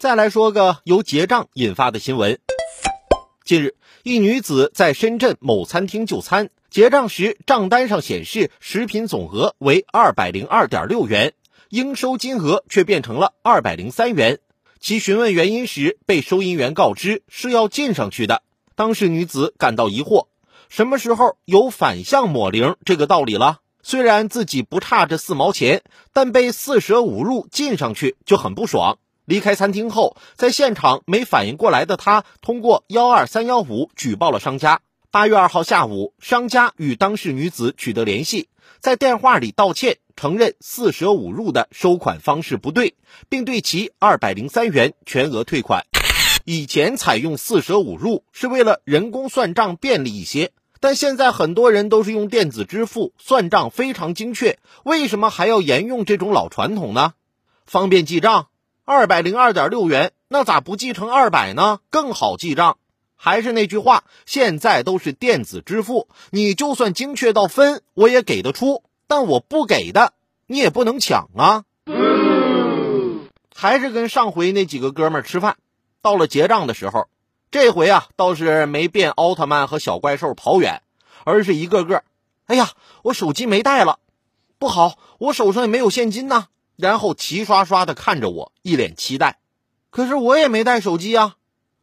再来说个由结账引发的新闻。近日，一女子在深圳某餐厅就餐，结账时账单上显示食品总额为二百零二点六元，应收金额却变成了二百零三元。其询问原因时，被收银员告知是要进上去的。当事女子感到疑惑：什么时候有反向抹零这个道理了？虽然自己不差这四毛钱，但被四舍五入进上去就很不爽。离开餐厅后，在现场没反应过来的他，通过幺二三幺五举报了商家。八月二号下午，商家与当事女子取得联系，在电话里道歉，承认四舍五入的收款方式不对，并对其二百零三元全额退款。以前采用四舍五入是为了人工算账便利一些，但现在很多人都是用电子支付，算账非常精确，为什么还要沿用这种老传统呢？方便记账。二百零二点六元，那咋不记成二百呢？更好记账。还是那句话，现在都是电子支付，你就算精确到分，我也给得出。但我不给的，你也不能抢啊。还是跟上回那几个哥们吃饭，到了结账的时候，这回啊倒是没变奥特曼和小怪兽跑远，而是一个个，哎呀，我手机没带了，不好，我手上也没有现金呐。然后齐刷刷的看着我，一脸期待。可是我也没带手机啊。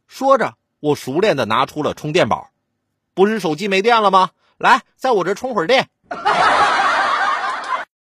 说着，我熟练的拿出了充电宝。不是手机没电了吗？来，在我这充会儿电。